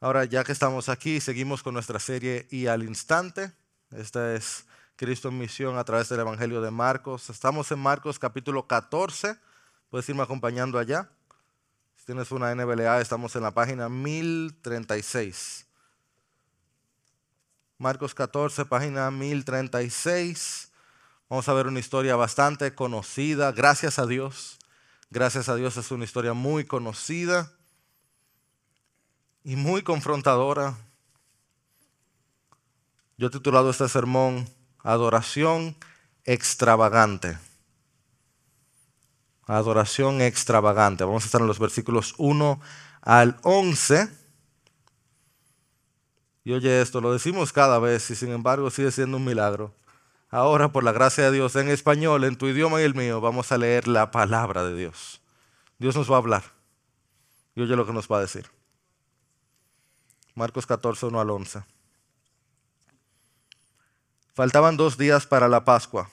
Ahora, ya que estamos aquí, seguimos con nuestra serie Y al instante. Esta es Cristo en misión a través del Evangelio de Marcos. Estamos en Marcos capítulo 14. Puedes irme acompañando allá. Si tienes una NBLA, estamos en la página 1036. Marcos 14, página 1036. Vamos a ver una historia bastante conocida, gracias a Dios. Gracias a Dios es una historia muy conocida y muy confrontadora. Yo he titulado este sermón Adoración extravagante. Adoración extravagante. Vamos a estar en los versículos 1 al 11. Y oye esto, lo decimos cada vez y sin embargo sigue siendo un milagro. Ahora, por la gracia de Dios, en español, en tu idioma y el mío, vamos a leer la palabra de Dios. Dios nos va a hablar. Y oye lo que nos va a decir. Marcos 14, 1 al 11. Faltaban dos días para la Pascua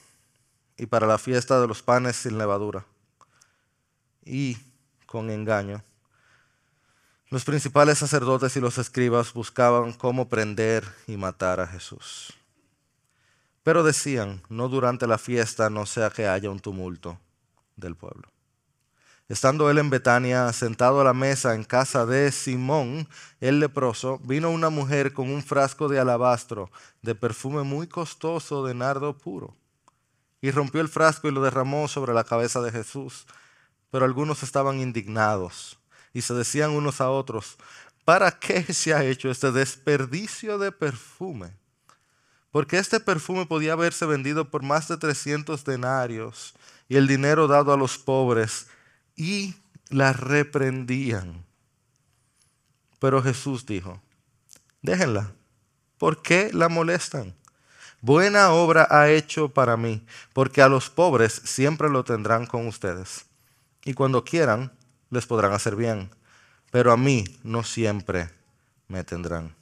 y para la fiesta de los panes sin levadura. Y, con engaño, los principales sacerdotes y los escribas buscaban cómo prender y matar a Jesús. Pero decían, no durante la fiesta, no sea que haya un tumulto del pueblo. Estando él en Betania, sentado a la mesa en casa de Simón, el leproso, vino una mujer con un frasco de alabastro, de perfume muy costoso de nardo puro, y rompió el frasco y lo derramó sobre la cabeza de Jesús. Pero algunos estaban indignados y se decían unos a otros, ¿para qué se ha hecho este desperdicio de perfume? Porque este perfume podía haberse vendido por más de 300 denarios y el dinero dado a los pobres y la reprendían. Pero Jesús dijo, déjenla, ¿por qué la molestan? Buena obra ha hecho para mí, porque a los pobres siempre lo tendrán con ustedes. Y cuando quieran, les podrán hacer bien, pero a mí no siempre me tendrán.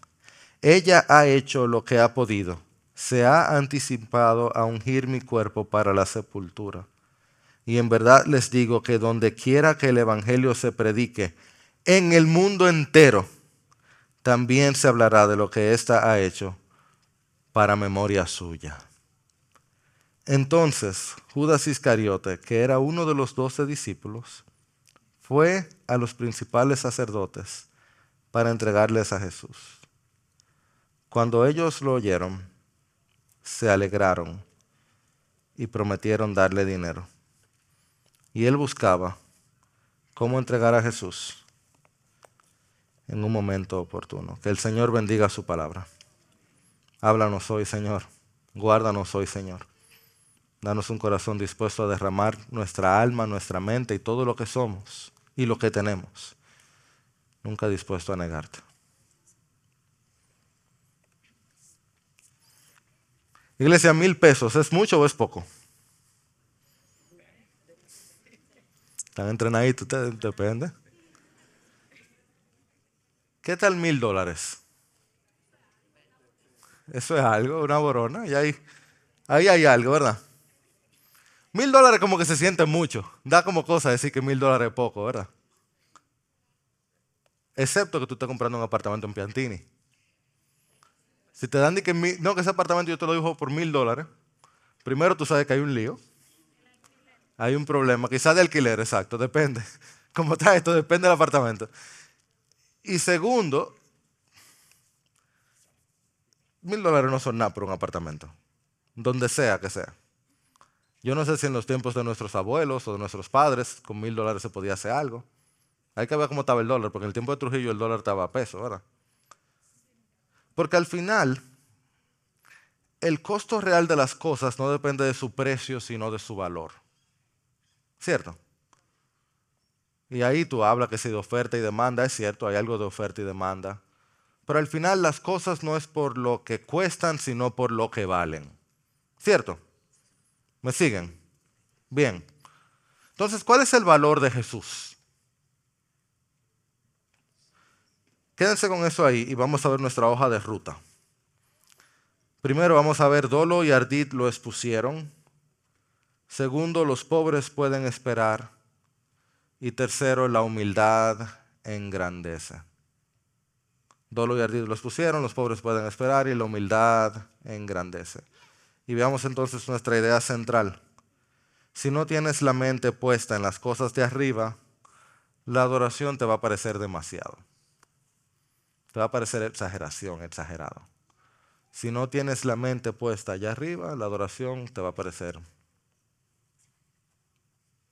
Ella ha hecho lo que ha podido, se ha anticipado a ungir mi cuerpo para la sepultura. Y en verdad les digo que donde quiera que el Evangelio se predique, en el mundo entero, también se hablará de lo que ésta ha hecho para memoria suya. Entonces Judas Iscariote, que era uno de los doce discípulos, fue a los principales sacerdotes para entregarles a Jesús. Cuando ellos lo oyeron, se alegraron y prometieron darle dinero. Y él buscaba cómo entregar a Jesús en un momento oportuno. Que el Señor bendiga su palabra. Háblanos hoy, Señor. Guárdanos hoy, Señor. Danos un corazón dispuesto a derramar nuestra alma, nuestra mente y todo lo que somos y lo que tenemos. Nunca dispuesto a negarte. Iglesia, mil pesos, ¿es mucho o es poco? Están entrenaditos ustedes, depende. ¿Qué tal mil dólares? Eso es algo, una borona. Y ahí, ahí hay algo, ¿verdad? Mil dólares como que se siente mucho. Da como cosa decir que mil dólares es poco, ¿verdad? Excepto que tú estés comprando un apartamento en Piantini. Si te dan que no, que ese apartamento yo te lo dijo por mil dólares, primero tú sabes que hay un lío. Hay un problema, quizás de alquiler, exacto, depende. Como está esto, depende del apartamento. Y segundo, mil dólares no son nada por un apartamento, donde sea que sea. Yo no sé si en los tiempos de nuestros abuelos o de nuestros padres con mil dólares se podía hacer algo. Hay que ver cómo estaba el dólar, porque en el tiempo de Trujillo el dólar estaba a peso, ¿verdad? Porque al final, el costo real de las cosas no depende de su precio, sino de su valor. ¿Cierto? Y ahí tú hablas que si de oferta y demanda, es cierto, hay algo de oferta y demanda. Pero al final las cosas no es por lo que cuestan, sino por lo que valen. ¿Cierto? ¿Me siguen? Bien. Entonces, ¿cuál es el valor de Jesús? Quédense con eso ahí y vamos a ver nuestra hoja de ruta. Primero vamos a ver Dolo y Ardit lo expusieron. Segundo, los pobres pueden esperar. Y tercero, la humildad engrandece. Dolo y ardid los pusieron, los pobres pueden esperar y la humildad engrandece. Y veamos entonces nuestra idea central. Si no tienes la mente puesta en las cosas de arriba, la adoración te va a parecer demasiado. Te va a parecer exageración, exagerado. Si no tienes la mente puesta allá arriba, la adoración te va a parecer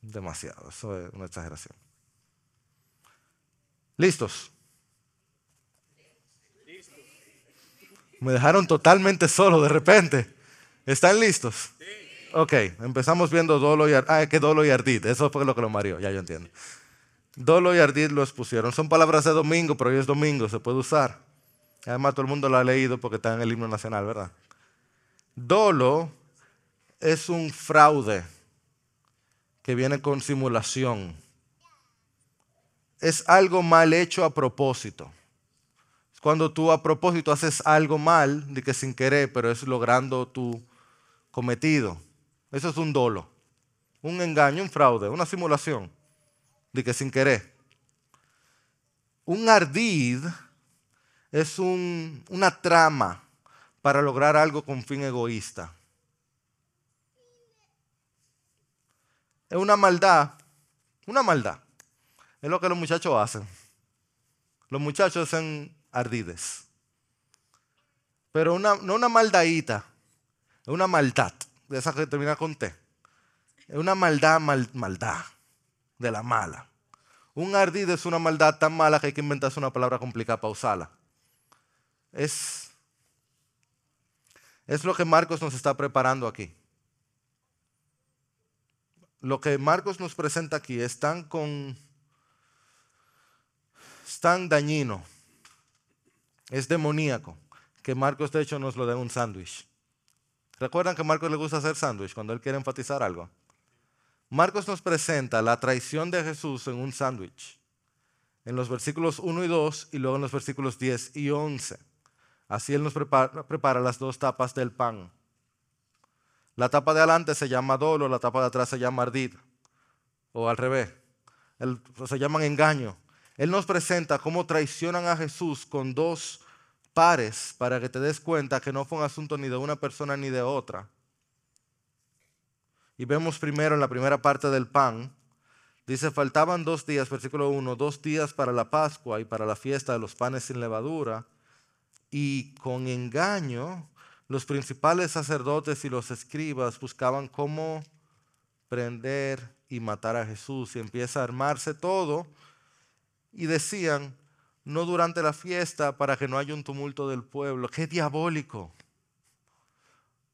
demasiado. Eso es una exageración. ¿Listos? Me dejaron totalmente solo de repente. ¿Están listos? Ok, empezamos viendo Dolo y Ardid. Ah, que Dolo y Ardid. Eso fue lo que lo mareó, ya yo entiendo. Dolo y Ardid los pusieron. Son palabras de domingo, pero hoy es domingo, se puede usar. Además, todo el mundo lo ha leído porque está en el himno nacional, ¿verdad? Dolo es un fraude que viene con simulación. Es algo mal hecho a propósito. Cuando tú a propósito haces algo mal, de que sin querer, pero es logrando tu cometido. Eso es un dolo, un engaño, un fraude, una simulación, de que sin querer. Un ardid es una trama para lograr algo con fin egoísta. Es una maldad, una maldad. Es lo que los muchachos hacen. Los muchachos hacen ardides. Pero una, no una maldadita, es una maldad, de esa que termina con T. Es una maldad, maldad, de la mala. Un ardid es una maldad tan mala que hay que inventarse una palabra complicada para usarla. Es, es lo que Marcos nos está preparando aquí. Lo que Marcos nos presenta aquí es tan con es tan dañino, es demoníaco, que Marcos de hecho nos lo da un sándwich. ¿Recuerdan que Marcos le gusta hacer sándwich cuando él quiere enfatizar algo? Marcos nos presenta la traición de Jesús en un sándwich, en los versículos 1 y 2 y luego en los versículos 10 y 11. Así Él nos prepara, las dos tapas del pan. La tapa de adelante se llama dolo, la tapa de atrás se llama ardid, o al revés, se llaman engaño. Él nos presenta cómo traicionan a Jesús con dos pares para que te des cuenta que no fue un asunto ni de una persona ni de otra. Y vemos primero en la primera parte del pan, dice, faltaban dos días, versículo 1, dos días para la Pascua y para la fiesta de los panes sin levadura y con engaño los principales sacerdotes y los escribas buscaban cómo prender y matar a Jesús. Y empieza a armarse todo y decían, no durante la fiesta para que no haya un tumulto del pueblo. ¡Qué diabólico!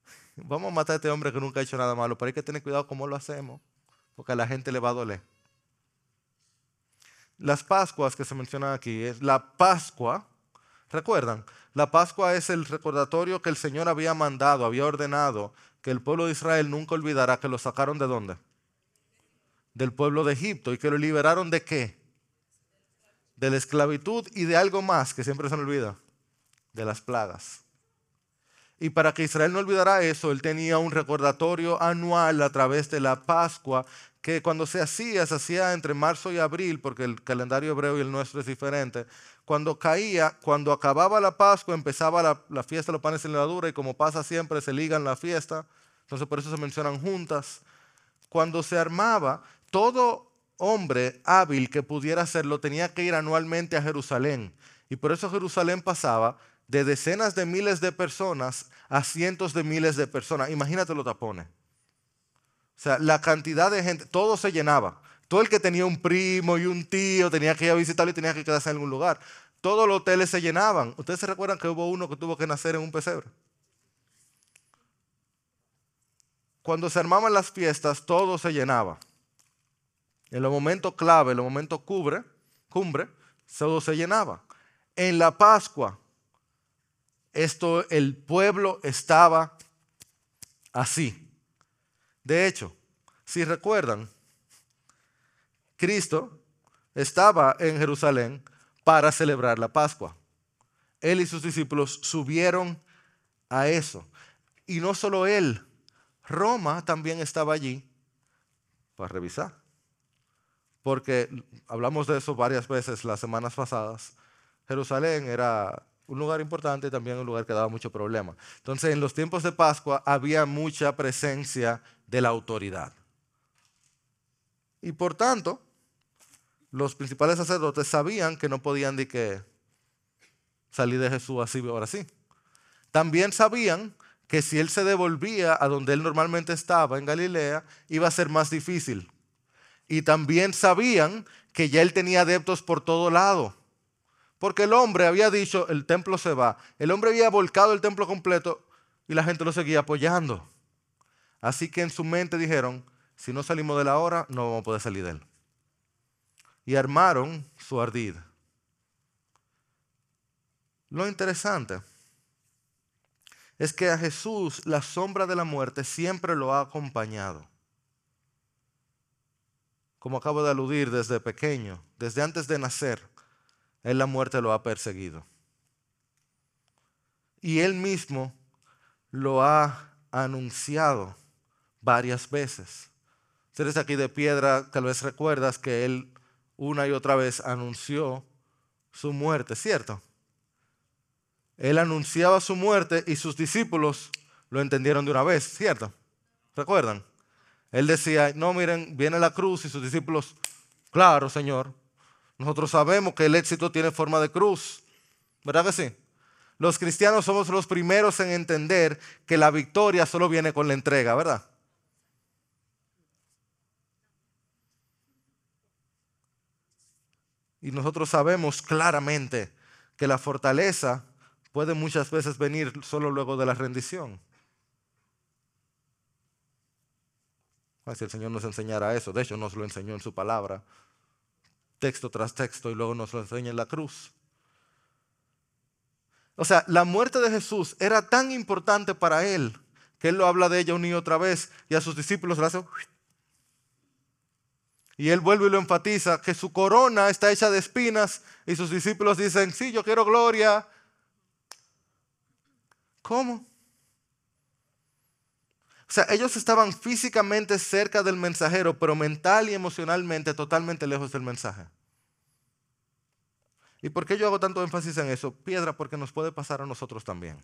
Vamos a matar a este hombre que nunca ha hecho nada malo, pero hay que tener cuidado cómo lo hacemos, porque a la gente le va a doler. Las Pascuas que se mencionan aquí, es la Pascua, ¿recuerdan? La Pascua es el recordatorio que el Señor había mandado, había ordenado que el pueblo de Israel nunca olvidará que lo sacaron de dónde? Del pueblo de Egipto y que lo liberaron de qué? De la esclavitud y de algo más que siempre se me olvida, de las plagas. Y para que Israel no olvidara eso, él tenía un recordatorio anual a través de la Pascua que cuando se hacía, se hacía entre marzo y abril, porque el calendario hebreo y el nuestro es diferente. Cuando caía, cuando acababa la Pascua, empezaba la, fiesta de los panes sin levadura, y como pasa siempre, se ligan la fiesta. Entonces, por eso se mencionan juntas. Cuando se armaba, todo hombre hábil que pudiera hacerlo tenía que ir anualmente a Jerusalén. Y por eso Jerusalén pasaba de decenas de miles de personas a cientos de miles de personas. Imagínate los tapones. O sea, la cantidad de gente, todo se llenaba. Todo el que tenía un primo y un tío tenía que ir a visitarlo y tenía que quedarse en algún lugar. Todos los hoteles se llenaban. ¿Ustedes se recuerdan que hubo uno que tuvo que nacer en un pesebre? Cuando se armaban las fiestas, todo se llenaba. En los momentos clave, en los momentos cubre, cumbre, todo se llenaba. En la Pascua, esto, el pueblo estaba así. De hecho, si recuerdan, Cristo estaba en Jerusalén para celebrar la Pascua. Él y sus discípulos subieron a eso. Y no solo él, Roma también estaba allí para revisar. Porque hablamos de eso varias veces las semanas pasadas. Jerusalén era un lugar importante también un lugar que daba mucho problema. Entonces, en los tiempos de Pascua había mucha presencia de la autoridad. Y por tanto, los principales sacerdotes sabían que no podían de que salir de Jesús así ahora sí. También sabían que si él se devolvía a donde él normalmente estaba, en Galilea, iba a ser más difícil. Y también sabían que ya él tenía adeptos por todo lado. Porque el hombre había dicho, el templo se va. El hombre había volcado el templo completo y la gente lo seguía apoyando. Así que en su mente dijeron, si no salimos de la hora, no vamos a poder salir de él. Y armaron su ardid. Lo interesante es que a Jesús la sombra de la muerte siempre lo ha acompañado. Como acabo de aludir desde pequeño, desde antes de nacer, él la muerte lo ha perseguido. Y él mismo lo ha anunciado varias veces. Si eres aquí de piedra, tal vez recuerdas que él una y otra vez anunció su muerte, ¿cierto? Él anunciaba su muerte y sus discípulos lo entendieron de una vez, ¿cierto? ¿Recuerdan? Él decía, no, miren, viene la cruz y sus discípulos, claro, Señor, nosotros sabemos que el éxito tiene forma de cruz, ¿verdad que sí? Los cristianos somos los primeros en entender que la victoria solo viene con la entrega, ¿verdad? Y nosotros sabemos claramente que la fortaleza puede muchas veces venir solo luego de la rendición. Si el Señor nos enseñara eso, de hecho nos lo enseñó en su palabra, texto tras texto, y luego nos lo enseña en la cruz. O sea, la muerte de Jesús era tan importante para él que él lo habla de ella una y otra vez y a sus discípulos le hace... Y él vuelve y lo enfatiza, que su corona está hecha de espinas y sus discípulos dicen, sí, yo quiero gloria, ¿Cómo? O sea, ellos estaban físicamente cerca del mensajero, pero mental y emocionalmente totalmente lejos del mensaje. ¿Y por qué yo hago tanto énfasis en eso? Piedra, porque nos puede pasar a nosotros también.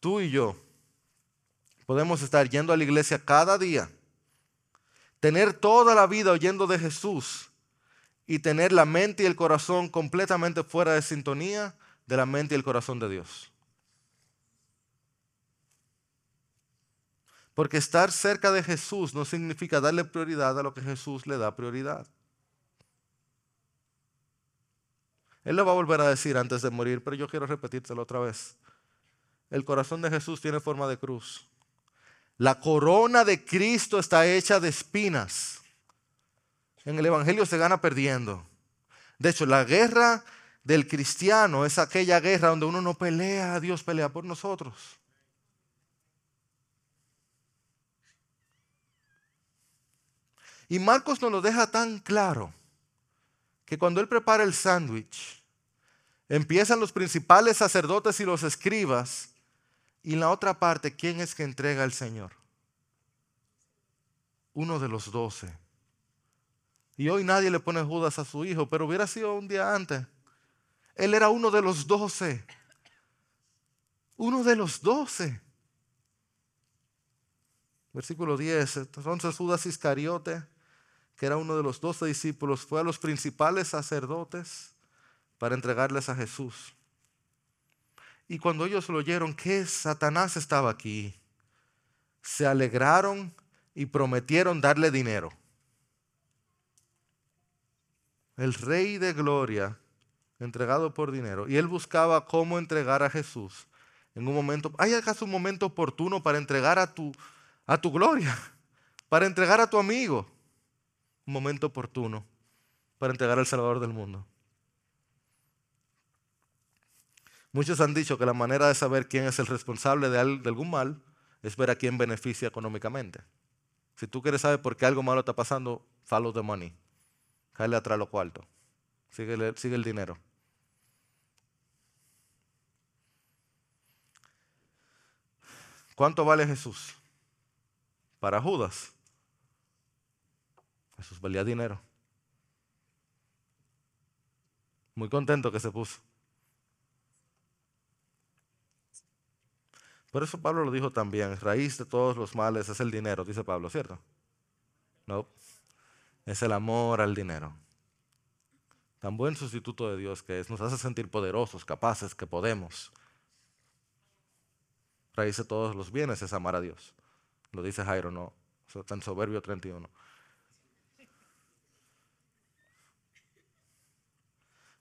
Tú y yo podemos estar yendo a la iglesia cada día, tener toda la vida oyendo de Jesús y tener la mente y el corazón completamente fuera de sintonía de la mente y el corazón de Dios. Porque estar cerca de Jesús no significa darle prioridad a lo que Jesús le da prioridad. Él lo va a volver a decir antes de morir, pero yo quiero repetírselo otra vez. El corazón de Jesús tiene forma de cruz. La corona de Cristo está hecha de espinas. En el Evangelio se gana perdiendo. De hecho, la guerra del cristiano es aquella guerra donde uno no pelea, Dios pelea por nosotros. Y Marcos nos lo deja tan claro que cuando él prepara el sándwich, empiezan los principales sacerdotes y los escribas, y en la otra parte, ¿quién es que entrega al Señor? Uno de los doce. Y hoy nadie le pone Judas a su hijo, pero hubiera sido un día antes. Él era uno de los doce. Uno de los doce. Versículo 10. Entonces Judas Iscariote que era uno de los doce discípulos, fue a los principales sacerdotes para entregarles a Jesús. Y cuando ellos lo oyeron que Satanás estaba aquí, se alegraron y prometieron darle dinero. El rey de gloria, entregado por dinero, y él buscaba cómo entregar a Jesús en un momento. ¿Hay acaso un momento oportuno para entregar a tu, a tu gloria? Para entregar a tu amigo momento oportuno para entregar al Salvador del mundo. Muchos han dicho que la manera de saber quién es el responsable de, algún mal es ver a quién beneficia económicamente. Si tú quieres saber por qué algo malo está pasando, follow the money. Cállate atrás lo cuarto. Sigue, sigue el dinero. ¿Cuánto vale Jesús? Para Judas, Jesús valía dinero. Muy contento que se puso. Por eso Pablo lo dijo también, raíz de todos los males es el dinero, dice Pablo, ¿cierto? No, es el amor al dinero. Tan buen sustituto de Dios que es, nos hace sentir poderosos, capaces, que podemos. Raíz de todos los bienes es amar a Dios. Lo dice Jairo, no, está en Soberbio 31.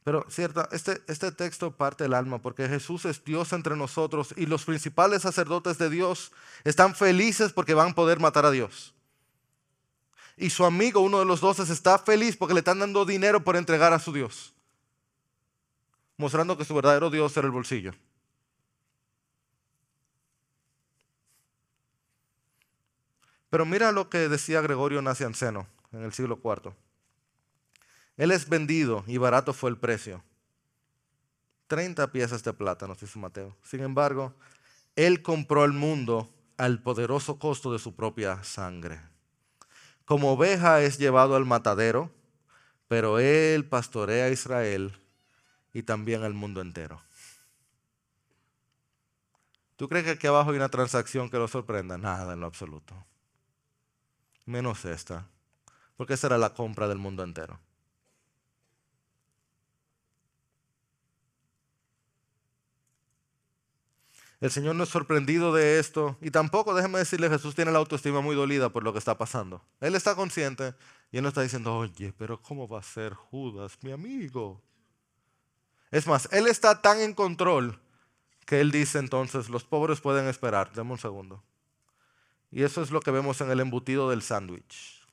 Pero cierta, este, este texto parte del alma porque Jesús es Dios entre nosotros y los principales sacerdotes de Dios están felices porque van a poder matar a Dios. Y su amigo, uno de los doce, está feliz porque le están dando dinero por entregar a su Dios. Mostrando que su verdadero Dios era el bolsillo. Pero mira lo que decía Gregorio Nacianceno en el siglo IV. Él es vendido y barato fue el precio. 30 piezas de plata, nos dice Mateo. Sin embargo, Él compró el mundo al poderoso costo de su propia sangre. Como oveja es llevado al matadero, pero Él pastorea a Israel y también al mundo entero. ¿Tú crees que aquí abajo hay una transacción que lo sorprenda? Nada en lo absoluto. Menos esta, porque esa era la compra del mundo entero. El Señor no es sorprendido de esto. Y tampoco, déjeme decirle, Jesús tiene la autoestima muy dolida por lo que está pasando. Él está consciente y él no está diciendo, oye, pero ¿cómo va a ser Judas, mi amigo? Es más, él está tan en control que él dice entonces, los pobres pueden esperar. Deme un segundo. Y eso es lo que vemos en el embutido del sándwich.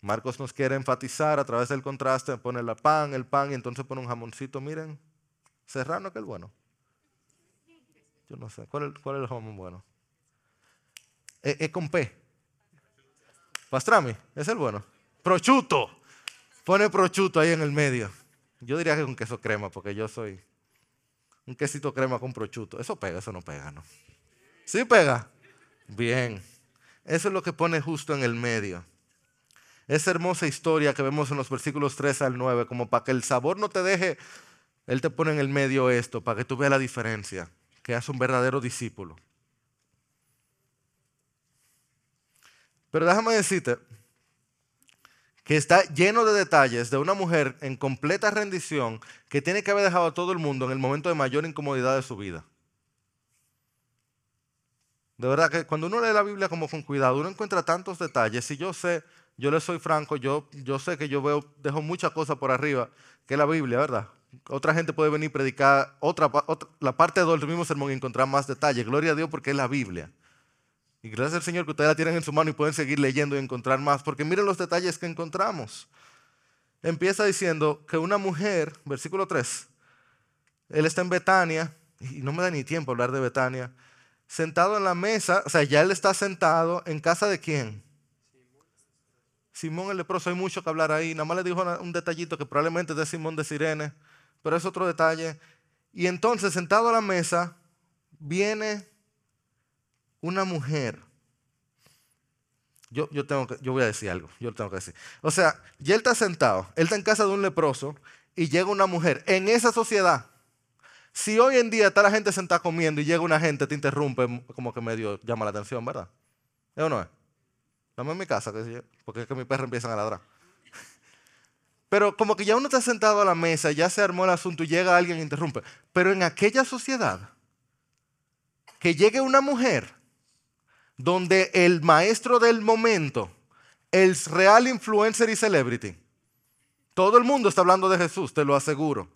Marcos nos quiere enfatizar a través del contraste, pone el pan, el pan y entonces pone un jamoncito, miren, serrano que es bueno. Yo no sé. ¿Cuál, es el jamón bueno? Es, con P. Pastrami, es el bueno. Prochuto. Pone prochuto ahí en el medio. Yo diría que con queso crema, porque yo soy un quesito crema con prochuto. Eso pega, eso no pega, ¿no? ¿Sí pega? Bien. Eso es lo que pone justo en el medio. Esa hermosa historia que vemos en los versículos 3 al 9, como para que el sabor no te deje, Él te pone en el medio esto, para que tú veas la diferencia que hace un verdadero discípulo. Pero déjame decirte que está lleno de detalles de una mujer en completa rendición que tiene que haber dejado a todo el mundo en el momento de mayor incomodidad de su vida. De verdad que cuando uno lee la Biblia como con cuidado, uno encuentra tantos detalles. Y yo sé, yo le soy franco, yo, yo sé que yo veo, dejo muchas cosas por arriba que la Biblia, ¿verdad? Otra gente puede venir a predicar otra, la parte del mismo sermón y encontrar más detalle. Gloria a Dios porque es la Biblia. Y gracias al Señor que ustedes la tienen en su mano y pueden seguir leyendo y encontrar más. Porque miren los detalles que encontramos. Empieza diciendo que una mujer, versículo 3, él está en Betania, y no me da ni tiempo hablar de Betania, sentado en la mesa, o sea, ya él está sentado en casa de quién? Simón el leproso, hay mucho que hablar ahí. Nada más le dijo un detallito que probablemente es de Simón de Sirene pero es otro detalle. Y entonces, sentado a la mesa, viene una mujer. Yo, yo, tengo que, yo voy a decir algo, yo tengo que decir. O sea, ya él está sentado, él está en casa de un leproso y llega una mujer. En esa sociedad, si hoy en día está la gente sentada comiendo y llega una gente, te interrumpe, como que medio llama la atención, ¿verdad? ¿Es o no es? Dame en mi casa, porque es que mis perros empiezan a ladrar. Pero como que ya uno está sentado a la mesa, ya se armó el asunto y llega alguien e interrumpe. Pero en aquella sociedad, que llegue una mujer donde el maestro del momento, el real influencer y celebrity, todo el mundo está hablando de Jesús, te lo aseguro.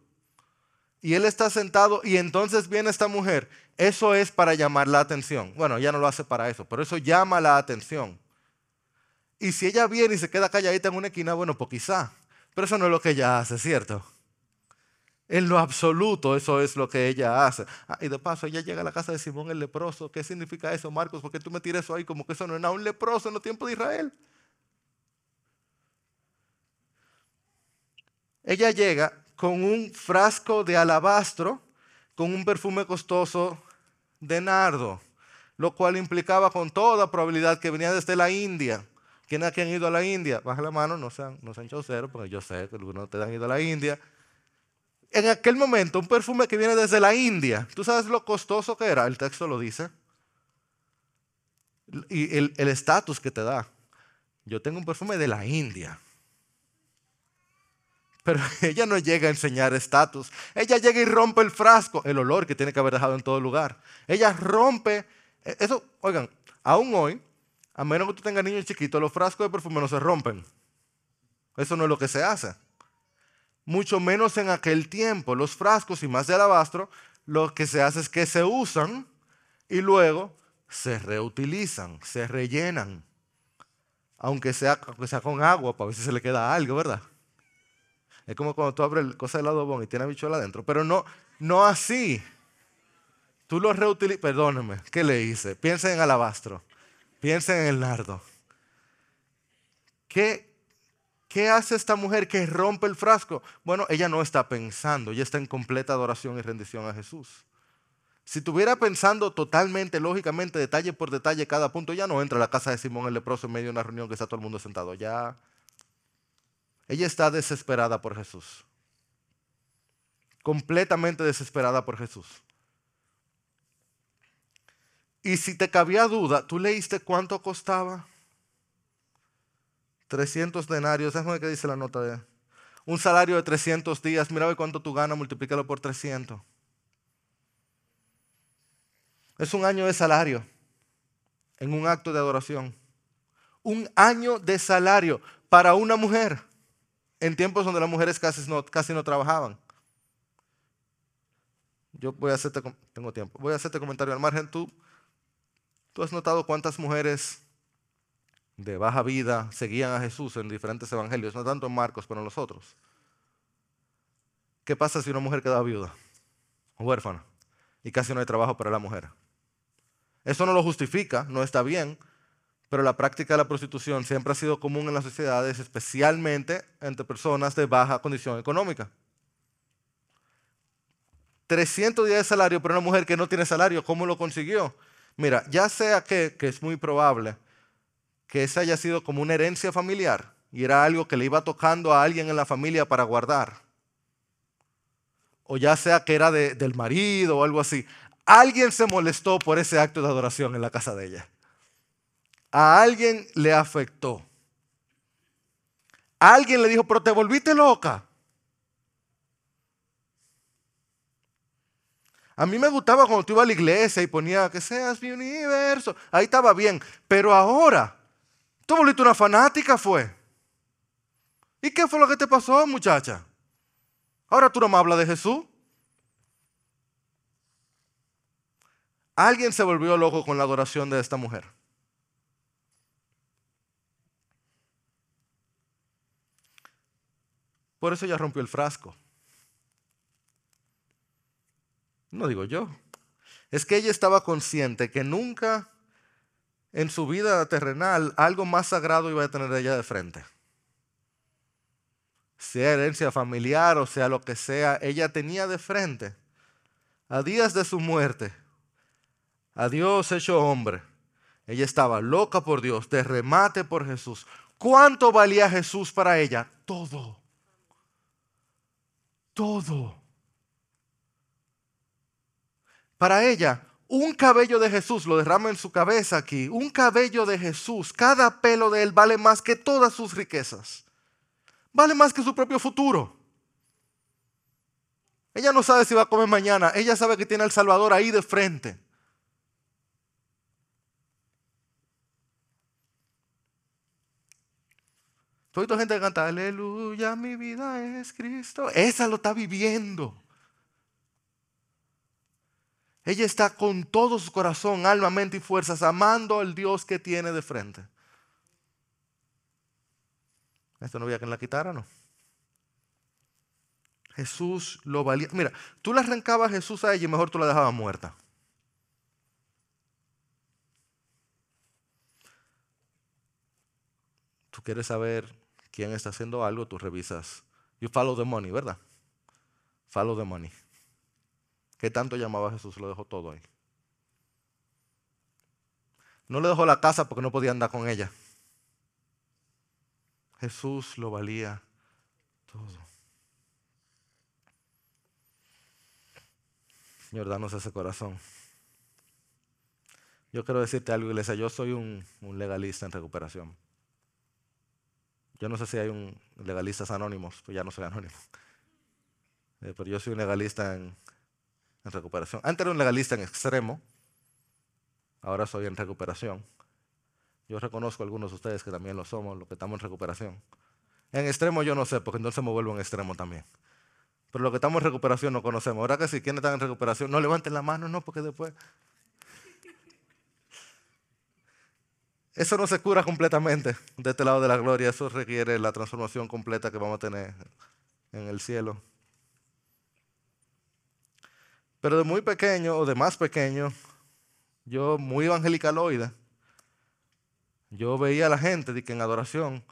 Y él está sentado y entonces viene esta mujer. Eso es para llamar la atención. Bueno, ella no lo hace para eso, pero eso llama la atención. Y si ella viene y se queda calladita en una esquina, bueno, pues quizá. Pero eso no es lo que ella hace, ¿cierto? En lo absoluto, eso es lo que ella hace. Ah, y de paso, ella llega a la casa de Simón el leproso. ¿Qué significa eso, Marcos? Porque tú me tiras eso ahí como que eso no nada un leproso en los tiempos de Israel. Ella llega con un frasco de alabastro, con un perfume costoso de nardo, lo cual implicaba con toda probabilidad que venía desde la India. ¿Quiénes aquí han ido a la India? Baja la mano, no sean, no sean chauceros, porque yo sé que algunos ustedes han ido a la India. en aquel momento un perfume que viene desde la India. ¿Tú sabes lo costoso que era? El texto lo dice. Y el estatus que te da. Yo tengo un perfume de la India. Pero ella no llega a enseñar estatus. Ella llega y rompe el frasco, el olor que tiene que haber dejado en todo lugar. Ella rompe. E, eso, oigan, aún hoy, a menos que tú tengas niños chiquitos, los frascos de perfume no se rompen. Eso no es lo que se hace. Mucho menos en aquel tiempo. Los frascos y más de alabastro, lo que se hace es que se usan y luego se reutilizan, se rellenan. Aunque sea, con agua, para ver si se le queda algo, ¿verdad? Es como cuando tú abres el cosa del adobón y tiene bichuela adentro. Pero no, no así. Tú lo reutilizas. Perdóneme, ¿qué le hice? Piensa en alabastro. Piensa en el nardo. ¿Qué, ¿Qué hace esta mujer que rompe el frasco? Bueno, ella no está pensando, ella está en completa adoración y rendición a Jesús. Si estuviera pensando totalmente, lógicamente, detalle por detalle cada punto, ya no entra a la casa de Simón el leproso en medio de una reunión que está todo el mundo sentado. Ya ella está desesperada por Jesús. Completamente desesperada por Jesús. Y si te cabía duda, ¿tú leíste cuánto costaba? 300 denarios, lo que dice la nota de... Un salario de 300 días, mira cuánto tú ganas, multiplícalo por 300. Es un año de salario en un acto de adoración. Un año de salario para una mujer en tiempos donde las mujeres casi no, casi no trabajaban. Yo voy a hacerte, tengo tiempo, voy a hacerte comentario al margen. ¿Tú, tú has notado cuántas mujeres de baja vida seguían a Jesús en diferentes evangelios, no tanto en Marcos, pero en los otros. ¿Qué pasa si una mujer queda viuda, huérfana, y casi no hay trabajo para la mujer? Eso no lo justifica, no está bien, pero la práctica de la prostitución siempre ha sido común en las sociedades, especialmente entre personas de baja condición económica. 300 días de salario para una mujer que no tiene salario, ¿cómo lo consiguió? Mira, ya sea que, que es muy probable que esa haya sido como una herencia familiar y era algo que le iba tocando a alguien en la familia para guardar, o ya sea que era del marido o algo así, alguien se molestó por ese acto de adoración en la casa de ella a alguien le afectó. Alguien le dijo, pero te volviste loca. A mí me gustaba cuando tú ibas a la iglesia y ponía que seas mi universo. Ahí estaba bien. Pero ahora, tú volviste una fanática, fue. ¿Y qué fue lo que te pasó, muchacha? Ahora tú no me hablas de Jesús. Alguien se volvió loco con la adoración de esta mujer. Por eso ella rompió el frasco. No digo yo. Es que ella estaba consciente que nunca en su vida terrenal algo más sagrado iba a tener ella de frente. Sea herencia familiar o sea lo que sea, ella tenía de frente a días de su muerte, a Dios hecho hombre. Ella estaba loca por Dios, de remate por Jesús. ¿Cuánto valía Jesús para ella? Todo todo. Para ella, un cabello de Jesús, lo derrama en su cabeza aquí, un cabello de Jesús, cada pelo de él vale más que todas sus riquezas. Vale más que su propio futuro. Ella no sabe si va a comer mañana, ella sabe que tiene al Salvador ahí de frente. Toda gente canta, aleluya, mi vida es Cristo. Esa lo está viviendo. Ella está con todo su corazón, alma, mente y fuerzas, amando al Dios que tiene de frente. Esto no había que la quitara, ¿no? Jesús lo valía. Mira, tú le arrancabas a Jesús a ella y mejor tú la dejabas muerta. Tú quieres saber quién está haciendo algo, tú revisas. You follow the money, ¿verdad? Follow the money. ¿Qué tanto llamaba a Jesús? Lo dejó todo ahí. No le dejó la casa porque no podía andar con ella. Jesús lo valía todo. Señor, danos ese corazón. Yo quiero decirte algo, iglesia. Yo soy un, legalista en recuperación. Yo no sé si hay un legalistas anónimos, pues ya no soy anónimo. Eh, pero yo soy un legalista en, en recuperación. Antes era un legalista en extremo, ahora soy en recuperación. Yo reconozco a algunos de ustedes que también lo somos, los que estamos en recuperación. En extremo yo no sé, porque entonces me vuelvo en extremo también. Pero los que estamos en recuperación no conocemos. Ahora que si quienes están en recuperación, no levanten la mano, no, porque después... Eso no se cura completamente de este lado de la gloria. Eso requiere la transformación completa que vamos a tener en el cielo. Pero de muy pequeño o de más pequeño, yo muy evangelicaloide, yo veía a la gente de que en adoración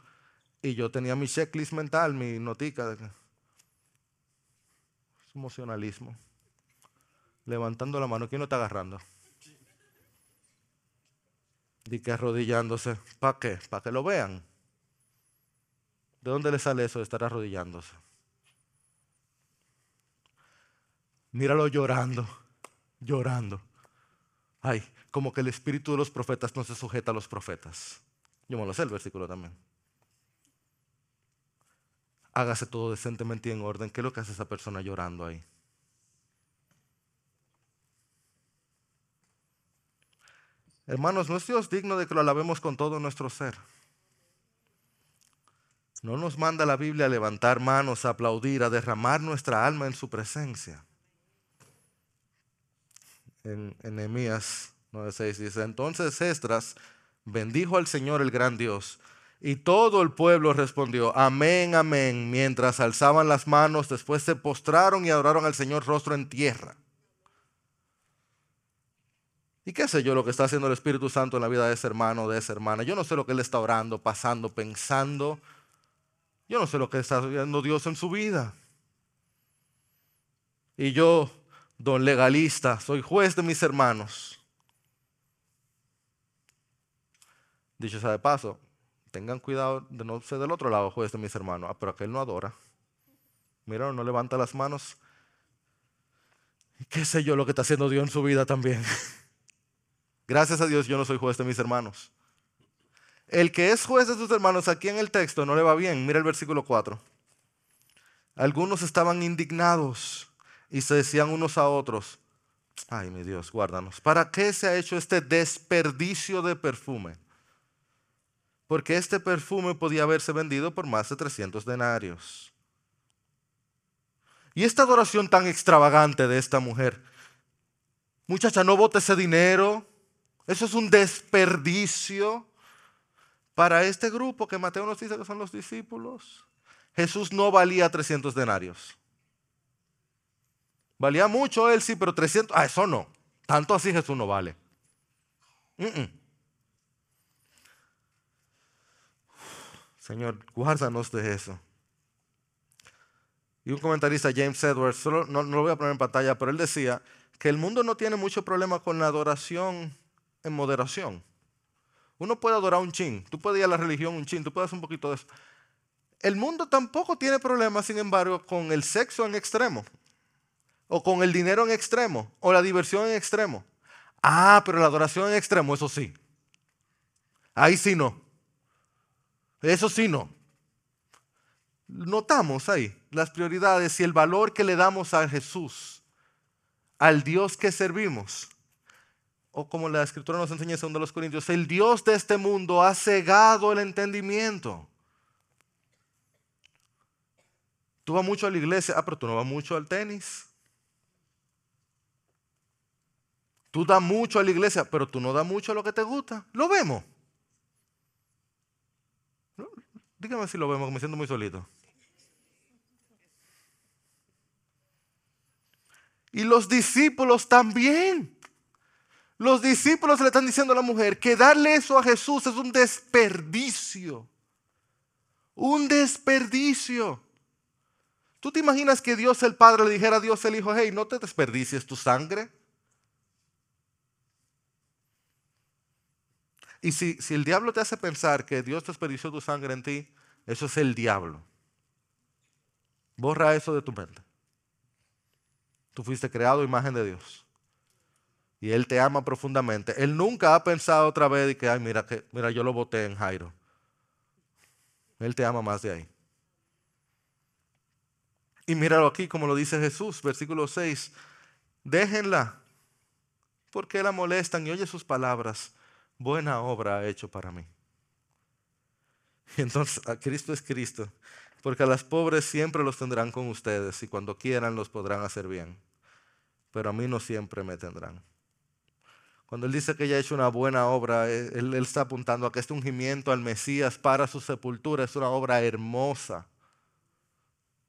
y yo tenía mi checklist mental, mi notica de que emocionalismo. Levantando la mano, ¿quién lo está agarrando? Di que arrodillándose. ¿Para qué? Para que lo vean. ¿De dónde le sale eso de estar arrodillándose? Míralo llorando, llorando. Ay, como que el espíritu de los profetas no se sujeta a los profetas. Yo me lo sé el versículo también hágase todo decentemente y en orden. ¿Qué es lo que hace esa persona llorando ahí? Hermanos, no es Dios digno de que lo alabemos con todo nuestro ser. No nos manda la Biblia a levantar manos, a aplaudir, a derramar nuestra alma en su presencia. En, Nehemías 9:6 dice, entonces Estras bendijo al Señor el gran Dios y todo el pueblo respondió, amén, amén, mientras alzaban las manos, después se postraron y adoraron al Señor rostro en tierra. ¿Y qué sé yo lo que está haciendo el Espíritu Santo en la vida de ese hermano, de esa hermana? Yo no sé lo que él está orando, pasando, pensando. Yo no sé lo que está haciendo Dios en su vida. Y yo, don legalista, soy juez de mis hermanos. Dicho sea de paso, tengan cuidado de no ser del otro lado, juez de mis hermanos. Ah, pero aquel no adora. Mira, no levanta las manos. ¿Qué sé yo lo que está haciendo Dios en su vida también? Gracias a Dios yo no soy juez de mis hermanos. El que es juez de sus hermanos aquí en el texto no le va bien. Mira el versículo 4. Algunos estaban indignados y se decían unos a otros, ay mi Dios, guárdanos, ¿para qué se ha hecho este desperdicio de perfume? porque este perfume podía haberse vendido por más de 300 denarios. Y esta adoración tan extravagante de esta mujer, muchacha, no vote ese dinero, eso es un desperdicio para este grupo que Mateo nos dice que son los discípulos. Jesús no valía 300 denarios. Valía mucho él, sí, pero 300, ah, eso no. Tanto así Jesús no vale. Señor, guárdanos de eso. Y un comentarista, James Edwards, no, lo voy a poner en pantalla, pero él decía que el mundo no tiene mucho problema con la adoración en moderación. Uno puede adorar un chin, tú puedes ir a la religión un chin, tú puedes hacer un poquito de eso. El mundo tampoco tiene problema, sin embargo, con el sexo en extremo, o con el dinero en extremo, o la diversión en extremo. Ah, pero la adoración en extremo, eso sí. Ahí sí no. Eso sí no. Notamos ahí las prioridades y el valor que le damos a Jesús, al Dios que servimos. O como la escritura nos enseña en de los Corintios, el Dios de este mundo ha cegado el entendimiento. Tú vas mucho a la iglesia, ah, pero tú no vas mucho al tenis. Tú das mucho a la iglesia, pero tú no das mucho a lo que te gusta. Lo vemos. Dígame si lo vemos, me siento muy solito. Y los discípulos también. Los discípulos le están diciendo a la mujer que darle eso a Jesús es un desperdicio. Un desperdicio. ¿Tú te imaginas que Dios el Padre le dijera a Dios el Hijo, hey, no te desperdicies tu sangre? Y si, el diablo te hace pensar que Dios desperdició tu sangre en ti, eso es el diablo. Borra eso de tu mente. Tú fuiste creado imagen de Dios. Y Él te ama profundamente. Él nunca ha pensado otra vez de que, ay, mira, que, mira, yo lo voté en Jairo. Él te ama más de ahí. Y míralo aquí como lo dice Jesús, versículo 6. Déjenla, porque la molestan y oye sus palabras. Buena obra ha hecho para mí. Y entonces, Cristo es Cristo, porque a las pobres siempre los tendrán con ustedes y cuando quieran los podrán hacer bien. Pero a mí no siempre me tendrán. Cuando él dice que ella ha hecho una buena obra, eh, él, él está apuntando a que este ungimiento al Mesías para su sepultura es una obra hermosa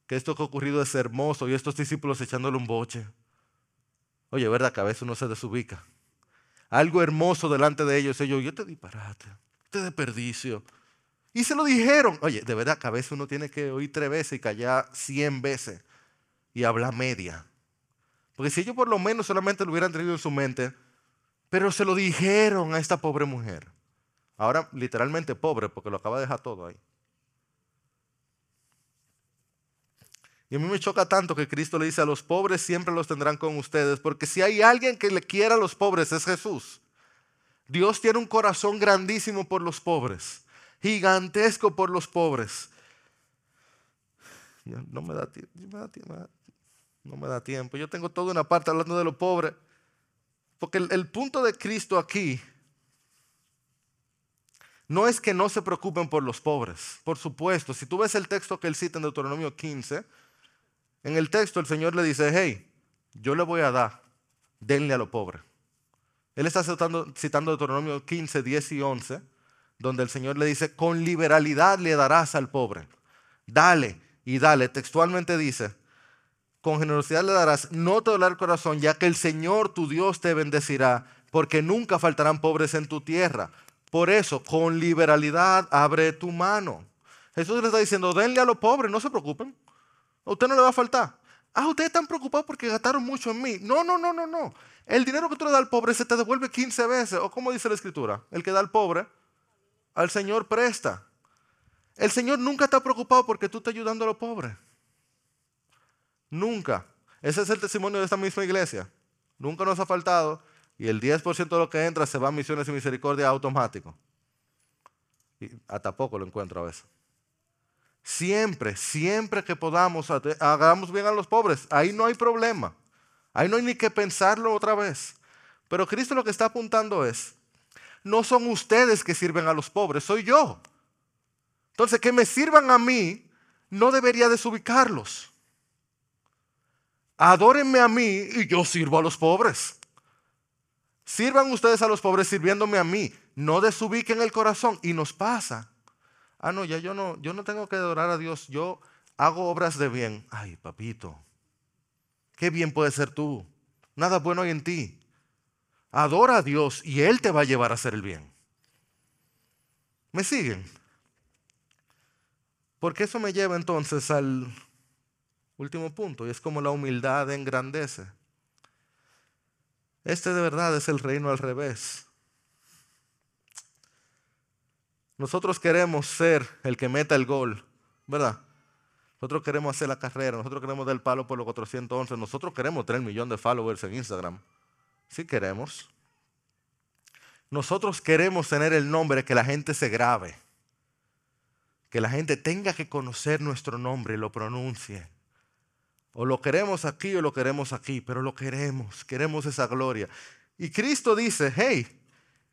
que esto que ha ocurrido es hermoso y estos discípulos echándole un boche. Oye, ¿verdad que a veces uno se desubica? Algo hermoso delante de ellos, ellos, yo te disparate, te desperdicio. Y se lo dijeron. Oye, de verdad que a veces uno tiene que oír tres veces y callar cien veces y hablar media. Porque si ellos por lo menos solamente lo hubieran tenido en su mente, pero se lo dijeron a esta pobre mujer. Ahora literalmente pobre porque lo acaba de dejar todo ahí. Y a mí me choca tanto que Cristo le dice a los pobres siempre los tendrán con ustedes, porque si hay alguien que le quiera a los pobres es Jesús. Dios tiene un corazón grandísimo por los pobres, gigantesco por los pobres. No me da, no me da tiempo. Yo tengo toda una parte hablando de los pobres, porque el, el punto de Cristo aquí no es que no se preocupen por los pobres. Por supuesto, si tú ves el texto que él cita en Deuteronomio 15, en el texto el Señor le dice, hey, yo le voy a dar, denle a lo pobre. Él está citando, Deuteronomio 15, 10 y 11, donde el Señor le dice, con liberalidad le darás al pobre. Dale y dale. Textualmente dice, con generosidad le darás, no te dolerá el corazón, ya que el Señor tu Dios te bendecirá, porque nunca faltarán pobres en tu tierra. Por eso, con liberalidad abre tu mano. Jesús le está diciendo, denle a los pobres, no se preocupen. ¿A usted no le va a faltar? Ah, ustedes están preocupados porque gastaron mucho en mí. No, no, no, no, no. El dinero que tú le das al pobre se te devuelve 15 veces. ¿O como dice la escritura? El que da al pobre, al Señor presta. El Señor nunca está preocupado porque tú estás ayudando a los pobres. Nunca. Ese es el testimonio de esta misma iglesia. Nunca nos ha faltado. Y el 10% de lo que entra se va a misiones y misericordia automático. Y hasta poco lo encuentro a veces. Siempre, siempre que podamos, hagamos bien a los pobres. Ahí no hay problema. Ahí no hay ni que pensarlo otra vez. Pero Cristo lo que está apuntando es, no son ustedes que sirven a los pobres, soy yo. Entonces, que me sirvan a mí, no debería desubicarlos. Adórenme a mí y yo sirvo a los pobres. Sirvan ustedes a los pobres sirviéndome a mí. No desubiquen el corazón. Y nos pasa Ah, no, ya yo no, yo no tengo que adorar a Dios, yo hago obras de bien. Ay, papito, qué bien puedes ser tú. Nada bueno hay en ti. Adora a Dios y Él te va a llevar a hacer el bien. ¿Me siguen? Porque eso me lleva entonces al último punto, y es como la humildad engrandece. Este de verdad es el reino al revés. Nosotros queremos ser el que meta el gol, ¿verdad? Nosotros queremos hacer la carrera, nosotros queremos dar el palo por los 411, nosotros queremos tener millón de followers en Instagram. Sí queremos. Nosotros queremos tener el nombre que la gente se grabe, que la gente tenga que conocer nuestro nombre y lo pronuncie. O lo queremos aquí o lo queremos aquí, pero lo queremos, queremos esa gloria. Y Cristo dice, hey,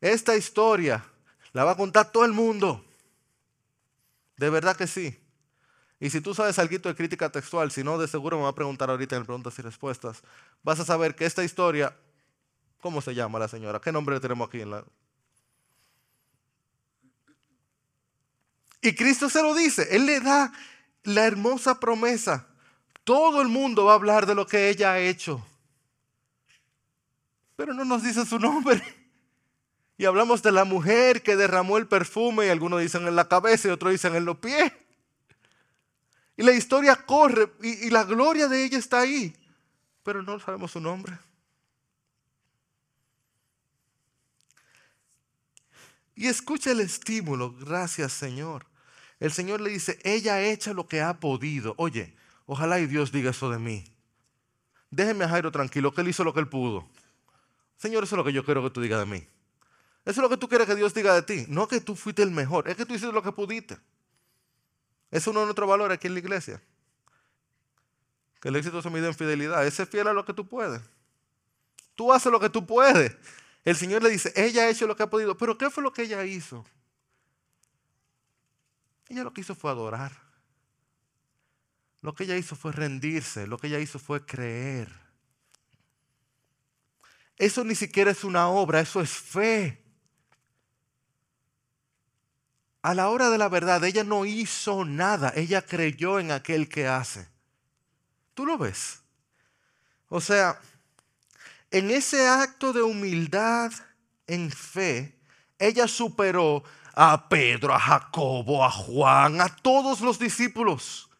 esta historia la va a contar todo el mundo. De verdad que sí. Y si tú sabes algo de crítica textual, si no, de seguro me va a preguntar ahorita en preguntas y respuestas, vas a saber que esta historia, ¿cómo se llama la señora? ¿Qué nombre tenemos aquí. Y Cristo se lo dice, Él le da la hermosa promesa. Todo el mundo va a hablar de lo que ella ha hecho. Pero no nos dice su nombre. Y hablamos de la mujer que derramó el perfume y algunos dicen en la cabeza y otros dicen en los pies. Y la historia corre y, la gloria de ella está ahí, pero no sabemos su nombre. Y escucha el estímulo, gracias Señor. El Señor le dice, ella ha hecho lo que ha podido. Oye, ojalá y Dios diga eso de mí. déjeme a Jairo tranquilo, que él hizo lo que él pudo. Señor, eso es lo que yo quiero que tú digas de mí. Eso es lo que tú quieres que Dios diga de ti. No que tú fuiste el mejor, es que tú hiciste lo que pudiste. Es uno de nuestros valores aquí en la iglesia. Que el éxito se mide en fidelidad. Ese es fiel a lo que tú puedes. Tú haces lo que tú puedes. El Señor le dice, ella ha hecho lo que ha podido. Pero ¿qué fue lo que ella hizo? Ella lo que hizo fue adorar. Lo que ella hizo fue rendirse. Lo que ella hizo fue creer. Eso ni siquiera es una obra, eso es fe. A la hora de la verdad, ella no hizo nada, ella creyó en aquel que hace. ¿Tú lo ves? O sea, en ese acto de humildad en fe, ella superó a Pedro, a Jacobo, a Juan, a todos los discípulos.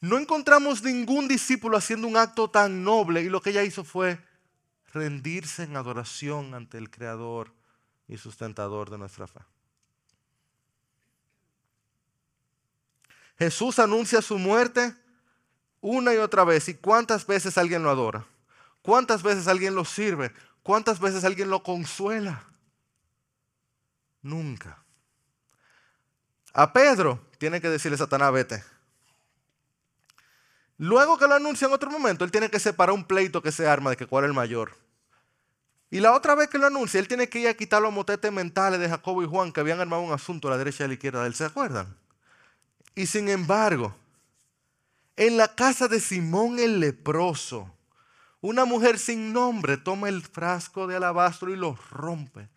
No encontramos ningún discípulo haciendo un acto tan noble y lo que ella hizo fue rendirse en adoración ante el Creador y sustentador de nuestra fe. Jesús anuncia su muerte una y otra vez. ¿Y cuántas veces alguien lo adora? ¿Cuántas veces alguien lo sirve? ¿Cuántas veces alguien lo consuela? Nunca. A Pedro tiene que decirle Satanás, vete. Luego que lo anuncia en otro momento, él tiene que separar un pleito que se arma de que cuál es el mayor. Y la otra vez que lo anuncia, él tiene que ir a quitar los motetes mentales de Jacobo y Juan que habían armado un asunto a la derecha y a la izquierda de él. ¿Se acuerdan? Y sin embargo, en la casa de Simón el leproso, una mujer sin nombre toma el frasco de alabastro y lo rompe.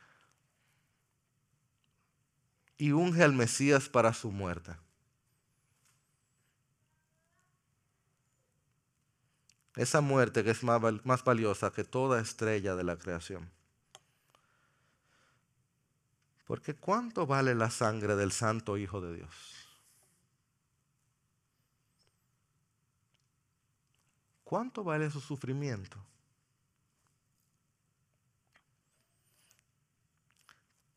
Y unge al Mesías para su muerte. Esa muerte que es más, valiosa que toda estrella de la creación. Porque ¿cuánto vale la sangre del Santo Hijo de Dios? ¿Cuánto vale su sufrimiento?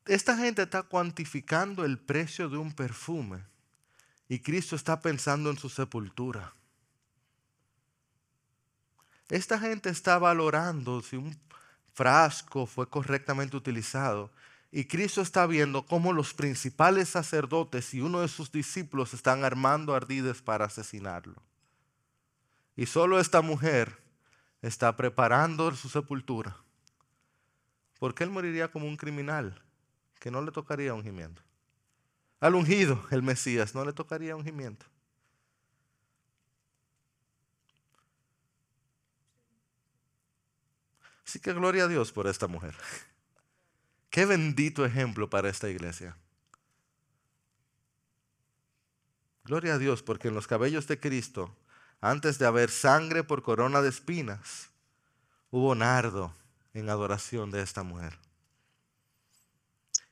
Esta gente está cuantificando el precio de un perfume y Cristo está pensando en su sepultura. Esta gente está valorando si un frasco fue correctamente utilizado y Cristo está viendo cómo los principales sacerdotes y uno de sus discípulos están armando ardides para asesinarlo. Y solo esta mujer está preparando su sepultura. Porque él moriría como un criminal que no le tocaría ungimiento. Al ungido, el Mesías, no le tocaría ungimiento. Así que gloria a Dios por esta mujer. Qué bendito ejemplo para esta iglesia. Gloria a Dios porque en los cabellos de Cristo antes de haber sangre por corona de espinas, hubo nardo en adoración de esta mujer.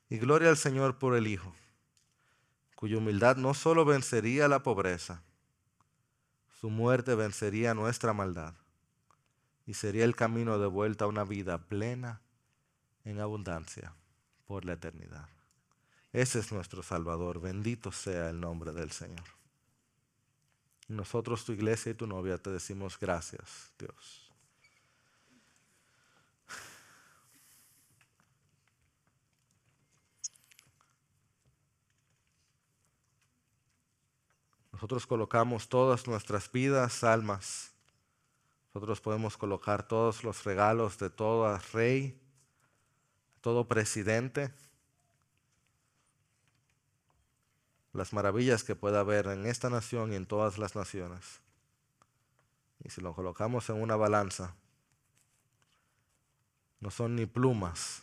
Y gloria al Señor por el Hijo, cuya humildad no solo vencería la pobreza, su muerte vencería nuestra maldad y sería el camino de vuelta a una vida plena en abundancia por la eternidad. Ese es nuestro Salvador. Bendito sea el nombre del Señor. Nosotros, tu iglesia y tu novia, te decimos gracias, Dios. Nosotros colocamos todas nuestras vidas, almas. Nosotros podemos colocar todos los regalos de todo rey, todo presidente, las maravillas que pueda haber en esta nación y en todas las naciones. Y si lo colocamos en una balanza, no son ni plumas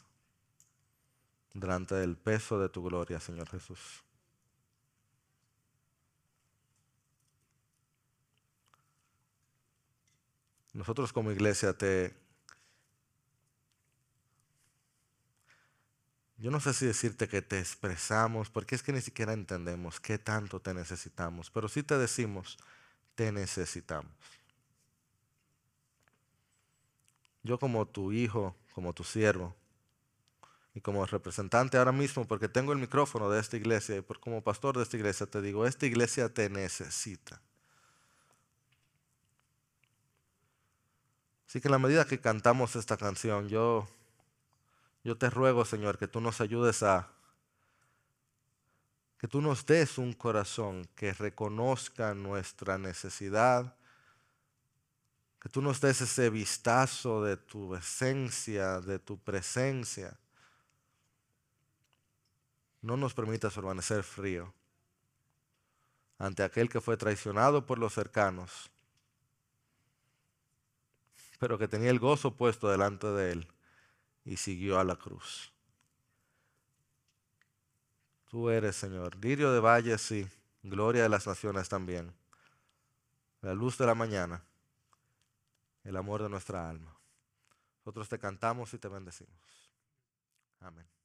delante del peso de tu gloria, Señor Jesús. Nosotros como iglesia te Yo no sé si decirte que te expresamos, porque es que ni siquiera entendemos qué tanto te necesitamos, pero sí te decimos, te necesitamos. Yo como tu hijo, como tu siervo, y como representante ahora mismo, porque tengo el micrófono de esta iglesia y como pastor de esta iglesia, te digo, esta iglesia te necesita. Así que en la medida que cantamos esta canción, yo, yo te ruego, Señor, que tú nos ayudes a, que tú nos des un corazón que reconozca nuestra necesidad, que tú nos des ese vistazo de tu esencia, de tu presencia. No nos permitas permanecer frío ante aquel que fue traicionado por los cercanos pero que tenía el gozo puesto delante de él y siguió a la cruz. Tú eres, Señor, lirio de valles, sí, gloria de las naciones también, la luz de la mañana, el amor de nuestra alma. Nosotros te cantamos y te bendecimos. Amén.